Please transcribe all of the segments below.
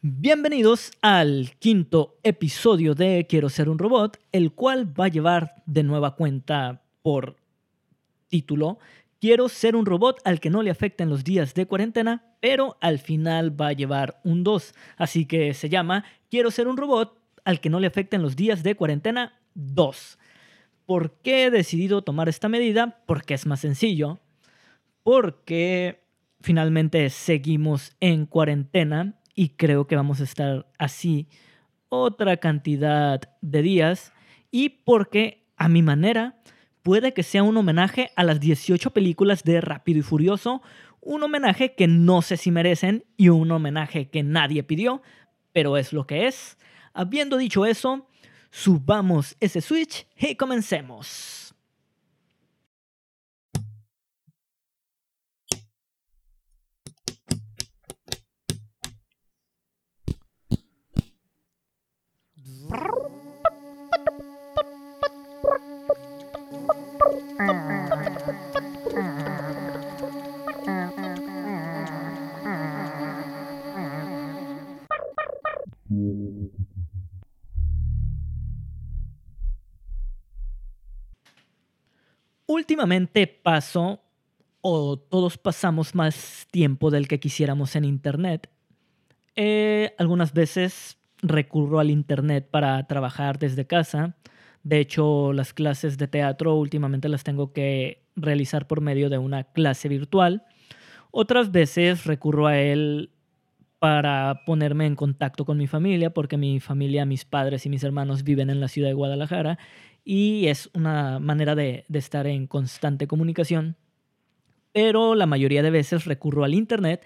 Bienvenidos al quinto episodio de Quiero ser un robot, el cual va a llevar de nueva cuenta por título Quiero ser un robot al que no le afecten los días de cuarentena, pero al final va a llevar un 2. Así que se llama Quiero ser un robot al que no le afecten los días de cuarentena 2. ¿Por qué he decidido tomar esta medida? Porque es más sencillo. Porque finalmente seguimos en cuarentena y creo que vamos a estar así otra cantidad de días y porque a mi manera puede que sea un homenaje a las 18 películas de Rápido y Furioso, un homenaje que no sé si merecen y un homenaje que nadie pidió, pero es lo que es. Habiendo dicho eso, subamos ese switch y comencemos. Últimamente paso, o todos pasamos más tiempo del que quisiéramos en Internet. Eh, algunas veces recurro al Internet para trabajar desde casa. De hecho, las clases de teatro últimamente las tengo que realizar por medio de una clase virtual. Otras veces recurro a él para ponerme en contacto con mi familia, porque mi familia, mis padres y mis hermanos viven en la ciudad de Guadalajara y es una manera de, de estar en constante comunicación. Pero la mayoría de veces recurro al Internet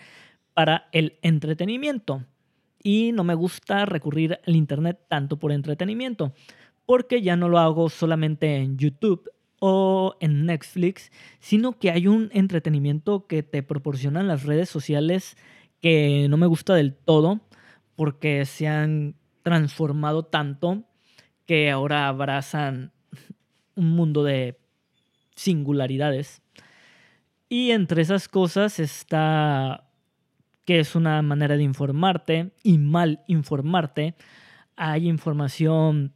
para el entretenimiento y no me gusta recurrir al Internet tanto por entretenimiento, porque ya no lo hago solamente en YouTube o en Netflix, sino que hay un entretenimiento que te proporcionan las redes sociales que no me gusta del todo, porque se han transformado tanto que ahora abrazan un mundo de singularidades. Y entre esas cosas está que es una manera de informarte y mal informarte. Hay información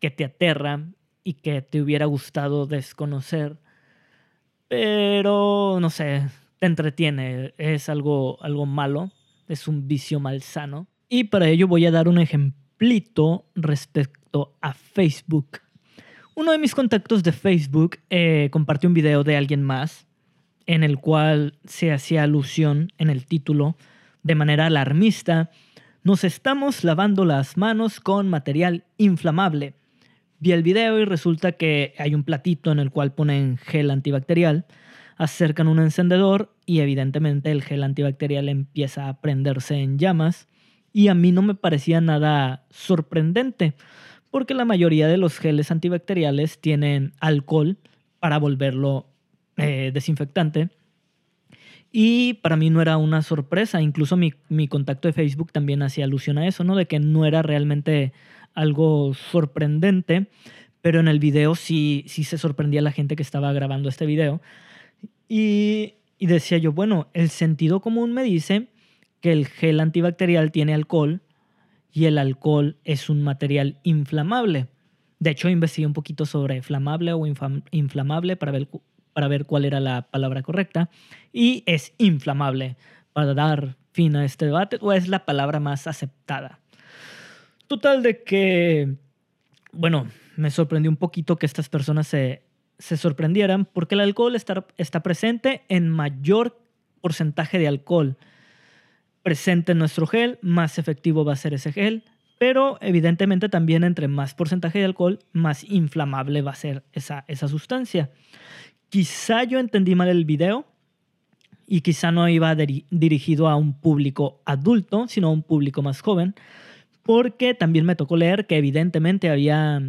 que te aterra y que te hubiera gustado desconocer, pero no sé, te entretiene, es algo, algo malo, es un vicio malsano. Y para ello voy a dar un ejemplito respecto a Facebook. Uno de mis contactos de Facebook eh, compartió un video de alguien más en el cual se hacía alusión en el título de manera alarmista, nos estamos lavando las manos con material inflamable. Vi el video y resulta que hay un platito en el cual ponen gel antibacterial, acercan un encendedor y evidentemente el gel antibacterial empieza a prenderse en llamas y a mí no me parecía nada sorprendente porque la mayoría de los geles antibacteriales tienen alcohol para volverlo eh, desinfectante. Y para mí no era una sorpresa, incluso mi, mi, contacto de Facebook también hacía alusión a eso, ¿no? De que no era realmente algo sorprendente, pero en el video sí, sí se sorprendía la gente que estaba grabando este video. Y, y decía yo, bueno, el sentido común me dice que el gel antibacterial tiene alcohol y el alcohol es un material inflamable. De hecho, investigué un poquito sobre flamable o inflamable para ver para ver cuál era la palabra correcta. Y es inflamable para dar fin a este debate, o es la palabra más aceptada. Total de que, bueno, me sorprendió un poquito que estas personas se, se sorprendieran porque el alcohol está, está presente en mayor porcentaje de alcohol presente en nuestro gel, más efectivo va a ser ese gel, pero evidentemente también entre más porcentaje de alcohol, más inflamable va a ser esa, esa sustancia. Quizá yo entendí mal el video y quizá no iba dirigido a un público adulto, sino a un público más joven, porque también me tocó leer que evidentemente había,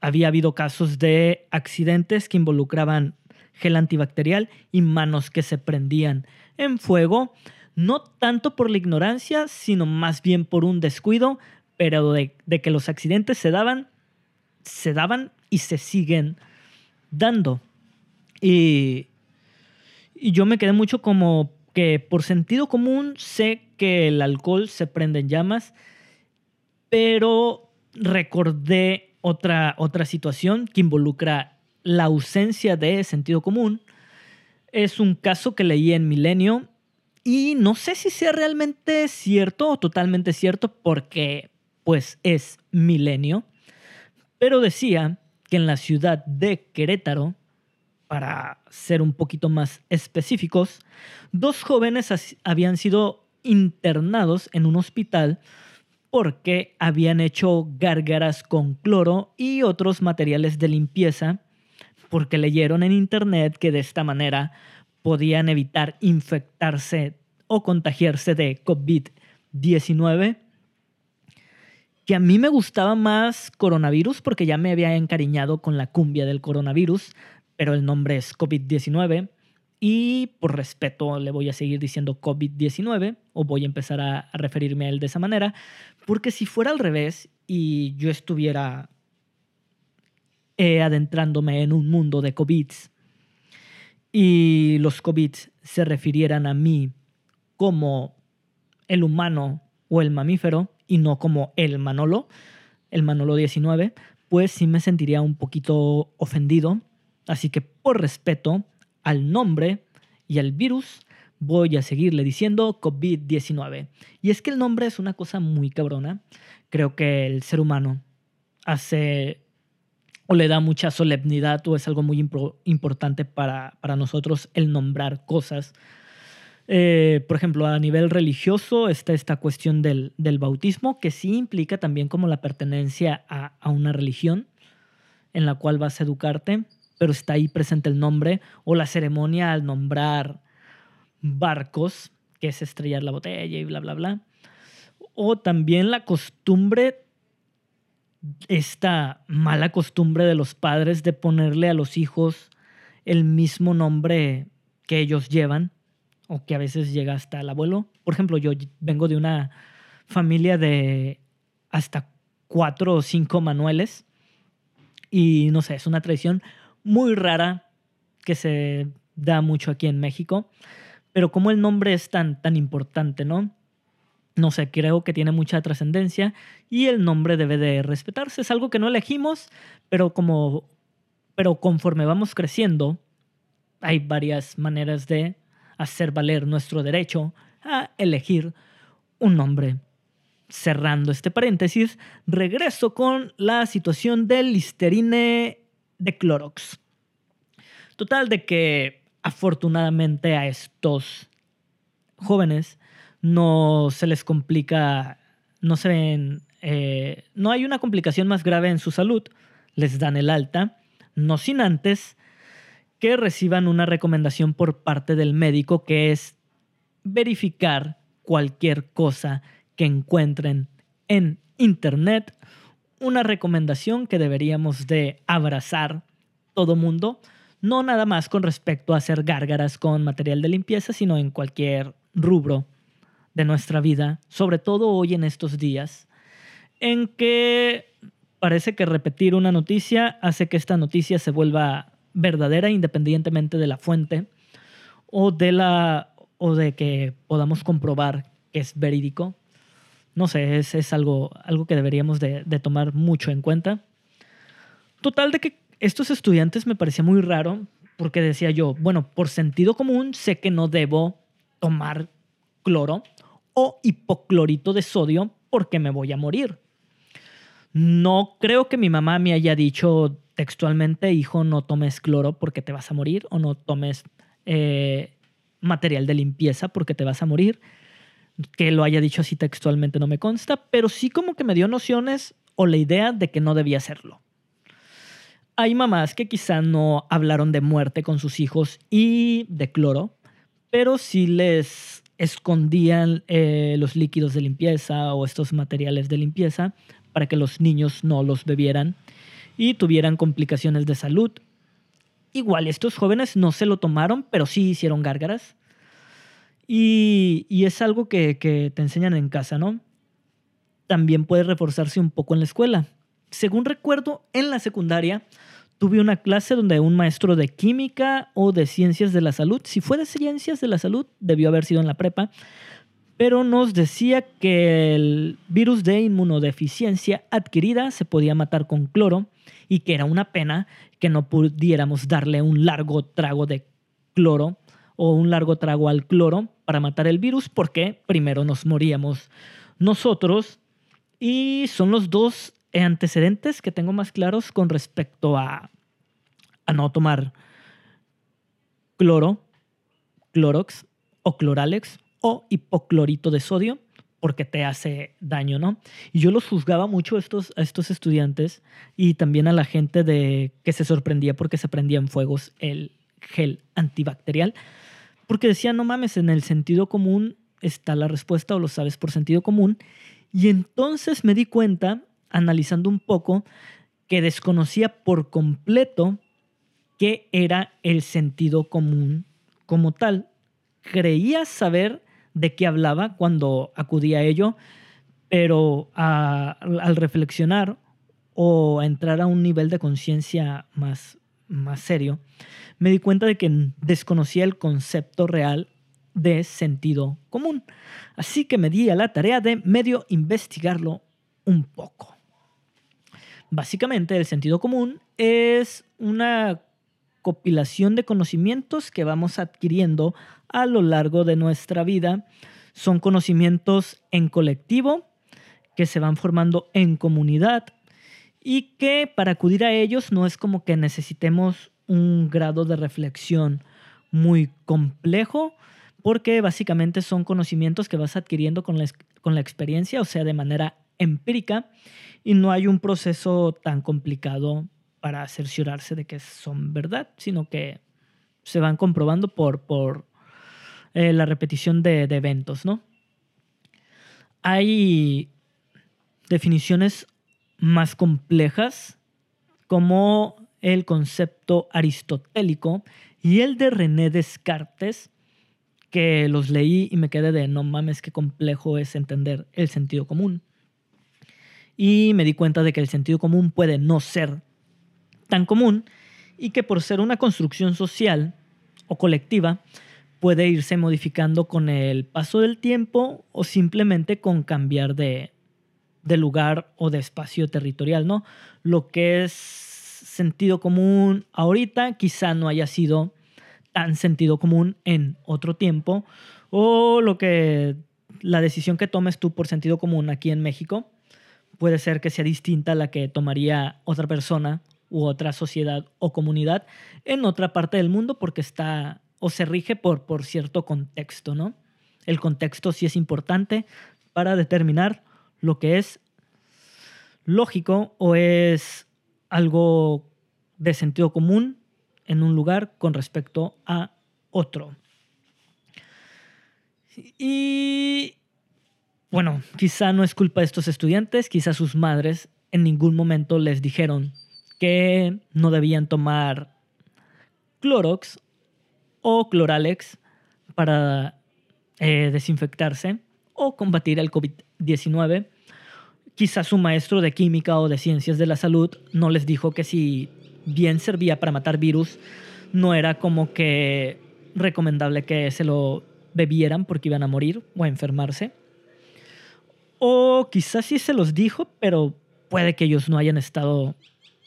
había habido casos de accidentes que involucraban gel antibacterial y manos que se prendían en fuego, no tanto por la ignorancia, sino más bien por un descuido, pero de, de que los accidentes se daban, se daban y se siguen dando. Y, yo me quedé mucho como porque por sentido común sé que el alcohol se prende en llamas, pero recordé otra, otra situación que involucra la ausencia de sentido común. Es un caso que leí en Milenio y no sé si sea realmente cierto o totalmente cierto porque pues es Milenio, pero decía que en la ciudad de Querétaro, para ser un poquito más específicos, dos jóvenes habían sido internados en un hospital porque habían hecho gárgaras con cloro y otros materiales de limpieza, porque leyeron en internet que de esta manera podían evitar infectarse o contagiarse de COVID-19 que a mí me gustaba más coronavirus porque ya me había encariñado con la cumbia del coronavirus, pero el nombre es COVID-19 y por respeto le voy a seguir diciendo COVID-19 o voy a empezar a, referirme a él de esa manera, porque si fuera al revés y yo estuviera eh, adentrándome en un mundo de COVID y los COVID se refirieran a mí como el humano o el mamífero, y no como el Manolo, el Manolo 19, pues sí me sentiría un poquito ofendido. Así que por respeto al nombre y al virus, voy a seguirle diciendo COVID-19. Y es que el nombre es una cosa muy cabrona. Creo que el ser humano hace o le da mucha solemnidad o es algo muy importante para, para nosotros el nombrar cosas eh, por ejemplo, a nivel religioso está esta cuestión del, bautismo, que sí implica también como la pertenencia a, una religión en la cual vas a educarte, pero está ahí presente el nombre, o la ceremonia al nombrar barcos, que es estrellar la botella y bla, bla, bla. O también la costumbre, esta mala costumbre de los padres de ponerle a los hijos el mismo nombre que ellos llevan o que a veces llega hasta el abuelo. Por ejemplo, yo vengo de una familia de hasta cuatro o cinco manueles y no sé, es una tradición muy rara que se da mucho aquí en México, pero como el nombre es tan, tan importante, ¿no? No sé, creo que tiene mucha trascendencia y el nombre debe de respetarse. Es algo que no elegimos, pero como pero conforme vamos creciendo, hay varias maneras de hacer valer nuestro derecho a elegir un nombre. Cerrando este paréntesis, regreso con la situación del Listerine de Clorox. Total de que afortunadamente a estos jóvenes no se les complica, no se ven, eh, no hay una complicación más grave en su salud, les dan el alta, no sin antes que reciban una recomendación por parte del médico que es verificar cualquier cosa que encuentren en internet, una recomendación que deberíamos de abrazar todo mundo, no nada más con respecto a hacer gárgaras con material de limpieza, sino en cualquier rubro de nuestra vida, sobre todo hoy en estos días, en que parece que repetir una noticia hace que esta noticia se vuelva verdadera independientemente de la fuente o de la o de que podamos comprobar que es verídico. No sé, es, es algo, algo que deberíamos de, de, tomar mucho en cuenta. Total de que estos estudiantes me parecía muy raro porque decía yo, bueno, por sentido común sé que no debo tomar cloro o hipoclorito de sodio porque me voy a morir. No creo que mi mamá me haya dicho textualmente, hijo, no tomes cloro porque te vas a morir o no tomes eh, material de limpieza porque te vas a morir. Que lo haya dicho así textualmente no me consta, pero sí como que me dio nociones o la idea de que no debía hacerlo. Hay mamás que quizá no hablaron de muerte con sus hijos y de cloro, pero sí les escondían eh, los líquidos de limpieza o estos materiales de limpieza para que los niños no los bebieran y tuvieran complicaciones de salud. Igual estos jóvenes no se lo tomaron, pero sí hicieron gárgaras. Y, es algo que, que te enseñan en casa, ¿no? También puede reforzarse un poco en la escuela. Según recuerdo, en la secundaria tuve una clase donde un maestro de química o de ciencias de la salud, si fue de ciencias de la salud, debió haber sido en la prepa, pero nos decía que el virus de inmunodeficiencia adquirida se podía matar con cloro y que era una pena que no pudiéramos darle un largo trago de cloro o un largo trago al cloro para matar el virus porque primero nos moríamos nosotros y son los dos antecedentes que tengo más claros con respecto a, no tomar cloro, clorox o cloralex o hipoclorito de sodio porque te hace daño, ¿no? Y yo los juzgaba mucho a estos, estos estudiantes y también a la gente de que se sorprendía porque se prendían fuegos el gel antibacterial, porque decían, no mames, en el sentido común está la respuesta o lo sabes por sentido común. Y entonces me di cuenta, analizando un poco, que desconocía por completo qué era el sentido común como tal. Creía saber de qué hablaba cuando acudía a ello, pero al reflexionar o entrar a un nivel de conciencia más, más serio, me di cuenta de que desconocía el concepto real de sentido común. Así que me di a la tarea de medio investigarlo un poco. Básicamente el sentido común es una compilación de conocimientos que vamos adquiriendo a lo largo de nuestra vida. Son conocimientos en colectivo que se van formando en comunidad y que para acudir a ellos no es como que necesitemos un grado de reflexión muy complejo, porque básicamente son conocimientos que vas adquiriendo con la, con la experiencia, o sea, de manera empírica, y no hay un proceso tan complicado para cerciorarse de que son verdad, sino que se van comprobando por, por eh, la repetición de, de eventos, ¿no? Hay definiciones más complejas como el concepto aristotélico y el de René Descartes, que los leí y me quedé de no mames, qué complejo es entender el sentido común. Y me di cuenta de que el sentido común puede no ser tan común y que por ser una construcción social o colectiva puede irse modificando con el paso del tiempo o simplemente con cambiar de, lugar o de espacio territorial, ¿no? Lo que es sentido común ahorita quizá no haya sido tan sentido común en otro tiempo o lo que la decisión que tomes tú por sentido común aquí en México puede ser que sea distinta a la que tomaría otra persona u otra sociedad o comunidad en otra parte del mundo porque está o se rige por, por cierto contexto, ¿no? El contexto sí es importante para determinar lo que es lógico o es algo de sentido común en un lugar con respecto a otro. Y bueno, quizá no es culpa de estos estudiantes, quizá sus madres en ningún momento les dijeron que no debían tomar Clorox o Cloralex para eh, desinfectarse o combatir el COVID-19. Quizás su maestro de química o de ciencias de la salud no les dijo que si bien servía para matar virus, no era como que recomendable que se lo bebieran porque iban a morir o a enfermarse. O quizás sí se los dijo, pero puede que ellos no hayan estado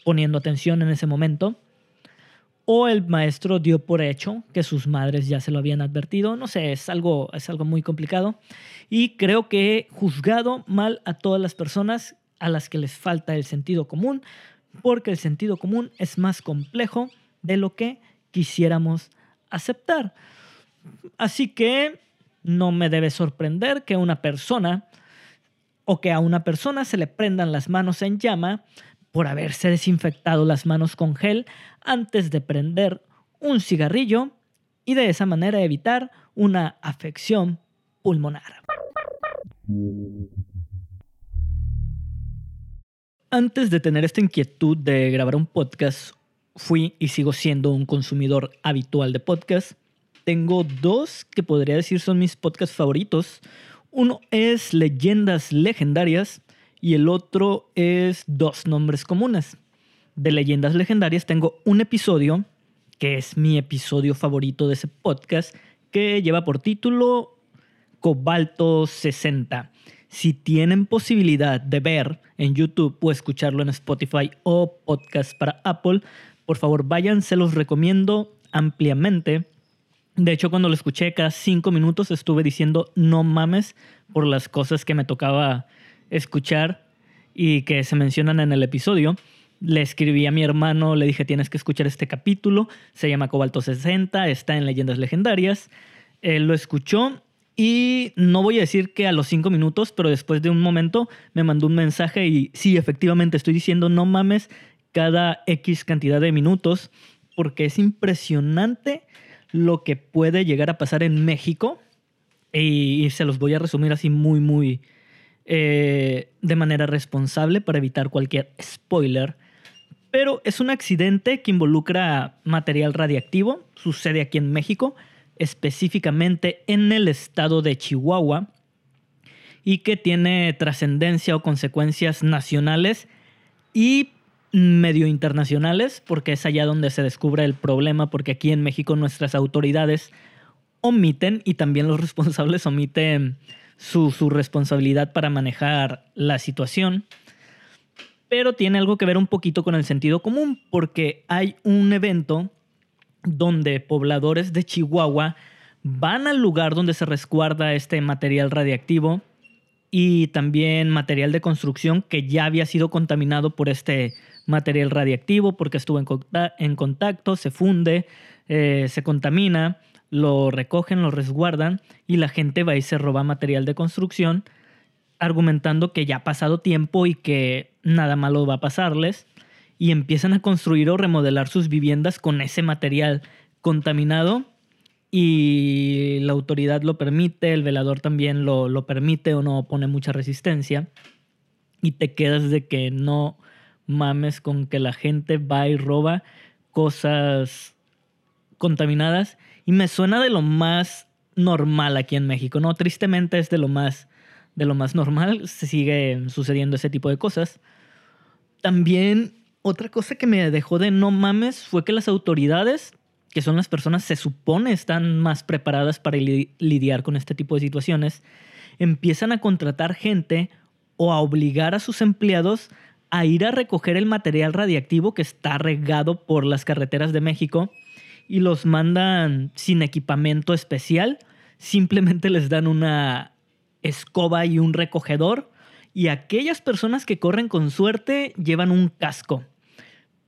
poniendo atención en ese momento. O el maestro dio por hecho que sus madres ya se lo habían advertido. No sé, es algo, es algo muy complicado. Y creo que he juzgado mal a todas las personas a las que les falta el sentido común, porque el sentido común es más complejo de lo que quisiéramos aceptar. Así que no me debe sorprender que una persona o que a una persona se le prendan las manos en llama por haberse desinfectado las manos con gel antes de prender un cigarrillo y de esa manera evitar una afección pulmonar. Antes de tener esta inquietud de grabar un podcast, fui y sigo siendo un consumidor habitual de podcast. Tengo dos que podría decir son mis podcasts favoritos. Uno es Leyendas Legendarias y el otro es dos nombres comunes. de Leyendas Legendarias tengo un episodio que es mi episodio favorito de ese podcast, que lleva por título Cobalto 60. Si tienen posibilidad de ver en YouTube o escucharlo en Spotify o podcast para Apple, por favor vayan, se los recomiendo ampliamente. De hecho, cuando lo escuché cada cinco minutos estuve diciendo no mames por las cosas que me tocaba escuchar y que se mencionan en el episodio. Le escribí a mi hermano, le dije tienes que escuchar este capítulo, se llama Cobalto 60, está en Leyendas Legendarias. Él lo escuchó y no voy a decir que a los cinco minutos, pero después de un momento me mandó un mensaje y sí, efectivamente estoy diciendo no mames cada X cantidad de minutos porque es impresionante lo que puede llegar a pasar en México y, se los voy a resumir así muy, muy eh, de manera responsable para evitar cualquier spoiler. Pero es un accidente que involucra material radiactivo, sucede aquí en México, específicamente en el estado de Chihuahua, y que tiene trascendencia o consecuencias nacionales y medio internacionales, porque es allá donde se descubre el problema, porque aquí en México nuestras autoridades omiten y también los responsables omiten su, responsabilidad para manejar la situación. Pero tiene algo que ver un poquito con el sentido común, porque hay un evento donde pobladores de Chihuahua van al lugar donde se resguarda este material radiactivo y también material de construcción que ya había sido contaminado por este material radiactivo porque estuvo en, contacto, se funde, eh, se contamina, lo recogen, lo resguardan y la gente va y se roba material de construcción argumentando que ya ha pasado tiempo y que nada malo va a pasarles y empiezan a construir o remodelar sus viviendas con ese material contaminado y la autoridad lo permite, el velador también lo, lo permite o no pone mucha resistencia y te quedas de que no mames con que la gente va y roba cosas contaminadas y me suena de lo más normal aquí en México, ¿no? Tristemente es de lo más de lo más normal, se sigue sucediendo ese tipo de cosas. También otra cosa que me dejó de no mames fue que las autoridades que son las personas se supone están más preparadas para lidiar con este tipo de situaciones, empiezan a contratar gente o a obligar a sus empleados a ir a recoger el material radiactivo que está regado por las carreteras de México y los mandan sin equipamiento especial, simplemente les dan una escoba y un recogedor y aquellas personas que corren con suerte llevan un casco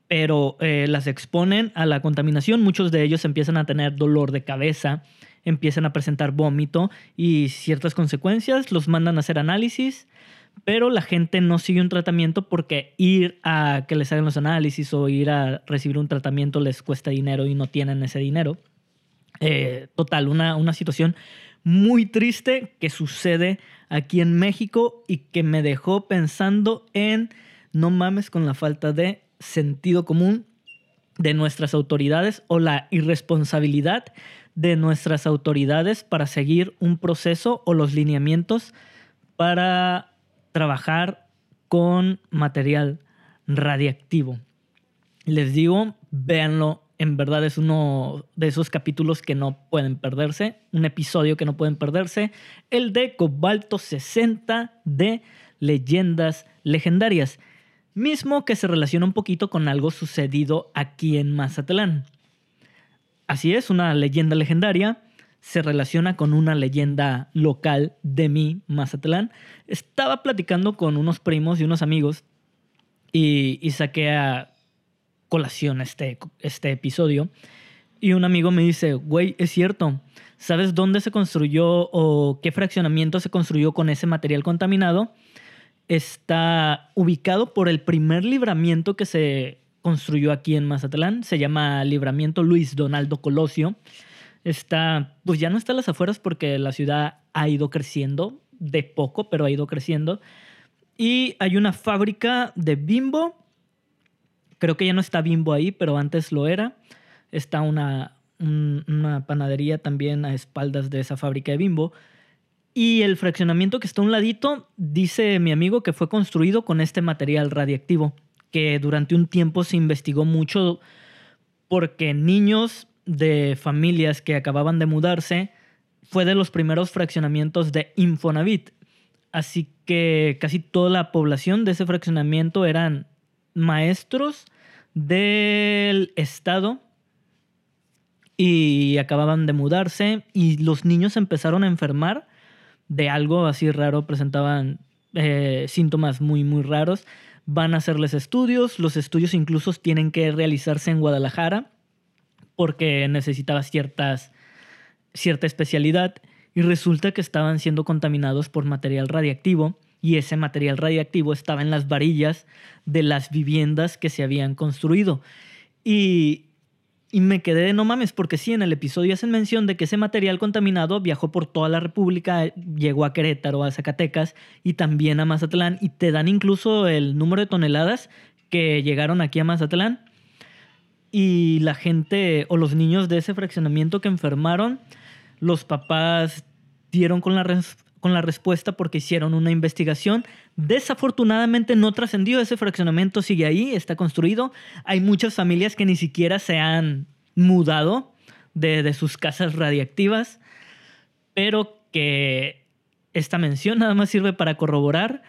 pero eh, las exponen a la contaminación. Muchos de ellos empiezan a tener dolor de cabeza, empiezan a presentar vómito y ciertas consecuencias, los mandan a hacer análisis, pero la gente no sigue un tratamiento porque ir a que les hagan los análisis o ir a recibir un tratamiento les cuesta dinero y no tienen ese dinero. Eh, total, una, una situación muy triste que sucede aquí en México y que me dejó pensando en no mames con la falta de sentido común de nuestras autoridades o la irresponsabilidad de nuestras autoridades para seguir un proceso o los lineamientos para trabajar con material radiactivo. Les digo, véanlo, en verdad es uno de esos capítulos que no pueden perderse, un episodio que no pueden perderse, el de Cobalto 60 de Leyendas Legendarias mismo que se relaciona un poquito con algo sucedido aquí en Mazatlán. Así es, una leyenda legendaria se relaciona con una leyenda local de mi Mazatlán. Estaba platicando con unos primos y unos amigos y, saqué a colación este, este episodio. Y un amigo me dice, güey, es cierto, ¿sabes dónde se construyó o qué fraccionamiento se construyó con ese material contaminado? está ubicado por el primer libramiento que se construyó aquí en Mazatlán. Se llama Libramiento Luis Donaldo Colosio. Está, pues ya no está a las afueras porque la ciudad ha ido creciendo, de poco, pero ha ido creciendo. Y hay una fábrica de bimbo. Creo que ya no está bimbo ahí, pero antes lo era. Está una, una panadería también a espaldas de esa fábrica de bimbo. Y el fraccionamiento que está a un ladito, dice mi amigo que fue construido con este material radiactivo, que durante un tiempo se investigó mucho porque niños de familias que acababan de mudarse fue de los primeros fraccionamientos de Infonavit. Así que casi toda la población de ese fraccionamiento eran maestros del estado y acababan de mudarse y los niños empezaron a enfermar de algo así raro, presentaban eh, síntomas muy, muy raros. Van a hacerles estudios, los estudios incluso tienen que realizarse en Guadalajara porque necesitaba ciertas, cierta especialidad y resulta que estaban siendo contaminados por material radiactivo y ese material radiactivo estaba en las varillas de las viviendas que se habían construido. Y, y me quedé de no mames, porque sí, en el episodio hacen mención de que ese material contaminado viajó por toda la República, llegó a Querétaro, a Zacatecas y también a Mazatlán, y te dan incluso el número de toneladas que llegaron aquí a Mazatlán. Y la gente o los niños de ese fraccionamiento que enfermaron, los papás dieron con la, con la respuesta porque hicieron una investigación. Desafortunadamente no trascendió, ese fraccionamiento sigue ahí, está construido. Hay muchas familias que ni siquiera se han mudado de, de sus casas radiactivas, pero que esta mención nada más sirve para corroborar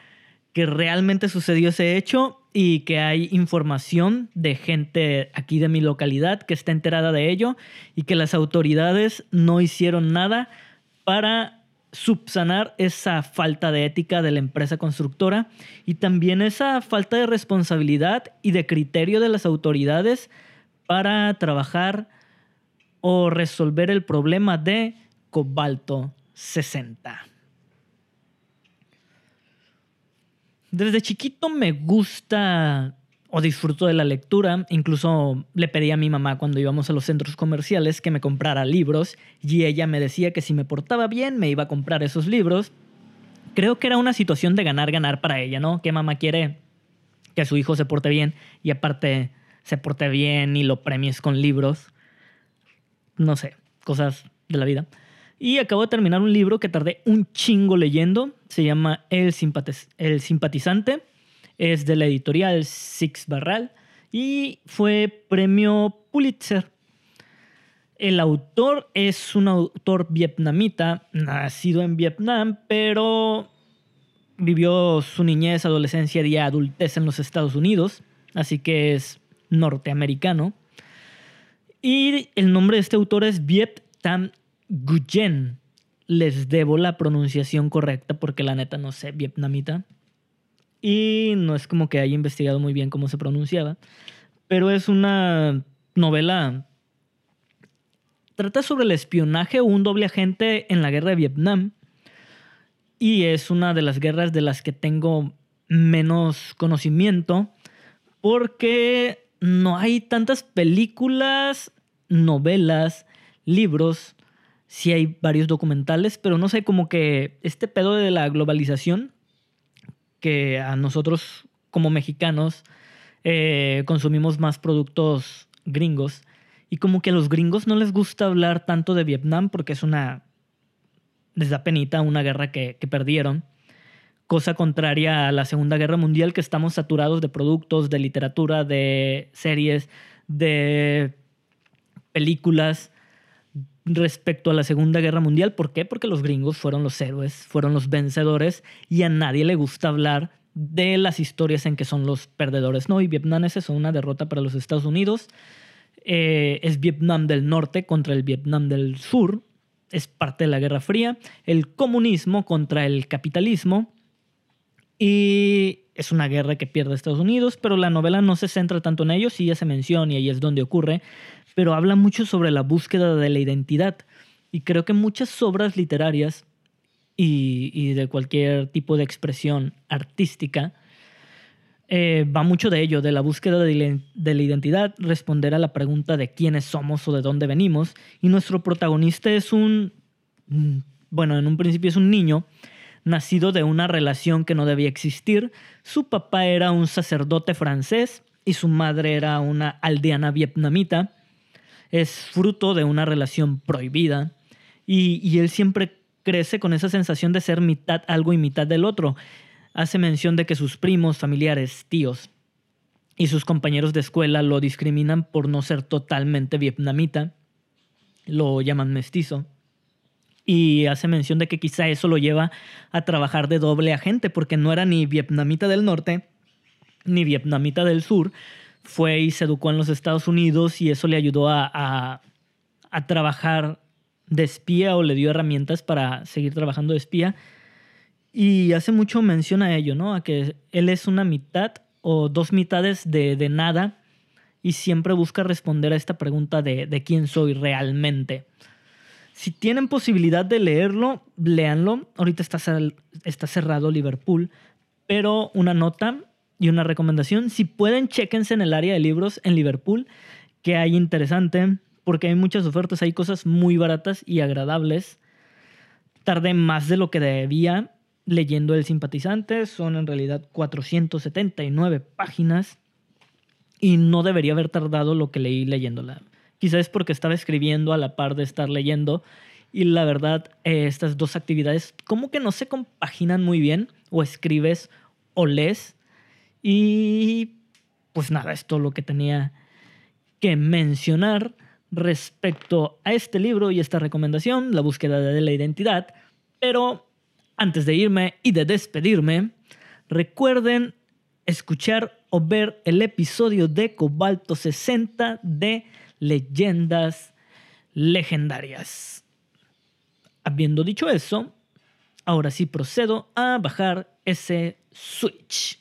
que realmente sucedió ese hecho y que hay información de gente aquí de mi localidad que está enterada de ello y que las autoridades no hicieron nada para subsanar esa falta de ética de la empresa constructora y también esa falta de responsabilidad y de criterio de las autoridades para trabajar o resolver el problema de cobalto 60. Desde chiquito me gusta o disfruto de la lectura. Incluso le pedí a mi mamá cuando íbamos a los centros comerciales que me comprara libros y ella me decía que si me portaba bien me iba a comprar esos libros. Creo que era una situación de ganar-ganar para ella, ¿no? Que mamá quiere que su hijo se porte bien y aparte se porte bien y lo premies con libros. No sé, cosas de la vida. Y acabo de terminar un libro que tardé un chingo leyendo. Se llama El, Simpatizante es de la editorial Six Barral y fue premio Pulitzer. El autor es un autor vietnamita, nacido en Vietnam, pero vivió su niñez, adolescencia y adultez en los Estados Unidos, así que es norteamericano. Y el nombre de este autor es Viet Tam Nguyen. Les debo la pronunciación correcta porque la neta no sé vietnamita. Y no es como que haya investigado muy bien cómo se pronunciaba, pero es una novela... Trata sobre el espionaje o un doble agente en la guerra de Vietnam y es una de las guerras de las que tengo menos conocimiento porque no hay tantas películas, novelas, libros, sí hay varios documentales, pero no sé, como que este pedo de la globalización que a nosotros como mexicanos eh, consumimos más productos gringos. Y como que a los gringos no les gusta hablar tanto de Vietnam porque es una... les penita una guerra que, que perdieron. Cosa contraria a la Segunda Guerra Mundial que estamos saturados de productos, de literatura, de series, de películas respecto a la Segunda Guerra Mundial. ¿Por qué? Porque los gringos fueron los héroes, fueron los vencedores y a nadie le gusta hablar de las historias en que son los perdedores. No, y Vietnam es una derrota para los Estados Unidos. Eh, es Vietnam del Norte contra el Vietnam del Sur. Es parte de la Guerra Fría. El comunismo contra el capitalismo. Y es una guerra que pierde Estados Unidos, pero la novela no se centra tanto en ello, sí ya se menciona y ahí es donde ocurre, pero habla mucho sobre la búsqueda de la identidad. Y creo que muchas obras literarias y, de cualquier tipo de expresión artística eh, va mucho de ello, de la búsqueda de, de la identidad, responder a la pregunta de quiénes somos o de dónde venimos. Y nuestro protagonista es un, mm, bueno, en un principio es un niño nacido de una relación que no debía existir. Su papá era un sacerdote francés y su madre era una aldeana vietnamita es fruto de una relación prohibida y, él siempre crece con esa sensación de ser mitad algo y mitad del otro. Hace mención de que sus primos, familiares, tíos y sus compañeros de escuela lo discriminan por no ser totalmente vietnamita, lo llaman mestizo. Y hace mención de que quizá eso lo lleva a trabajar de doble agente, porque no era ni vietnamita del norte ni vietnamita del sur. Fue y se educó en los Estados Unidos y eso le ayudó a, a trabajar de espía o le dio herramientas para seguir trabajando de espía. Y hace mucho mención a ello, ¿no? A que él es una mitad o dos mitades de, de nada y siempre busca responder a esta pregunta de, de, quién soy realmente. Si tienen posibilidad de leerlo, léanlo. Ahorita está, está cerrado Liverpool, pero una nota y una recomendación. Si pueden, chéquense en el área de libros en Liverpool, que hay interesante porque hay muchas ofertas, hay cosas muy baratas y agradables. Tardé más de lo que debía leyendo El simpatizante, son en realidad 479 páginas y no debería haber tardado lo que leí leyéndola. Quizás es porque estaba escribiendo a la par de estar leyendo y la verdad eh, estas dos actividades como que no se compaginan muy bien, o escribes o lees y pues nada, es todo lo que tenía que mencionar respecto a este libro y esta recomendación, La búsqueda de la identidad. Pero antes de irme y de despedirme, recuerden escuchar o ver el episodio de Cobalto 60 de Leyendas Legendarias. Habiendo dicho eso, ahora sí procedo a bajar ese switch.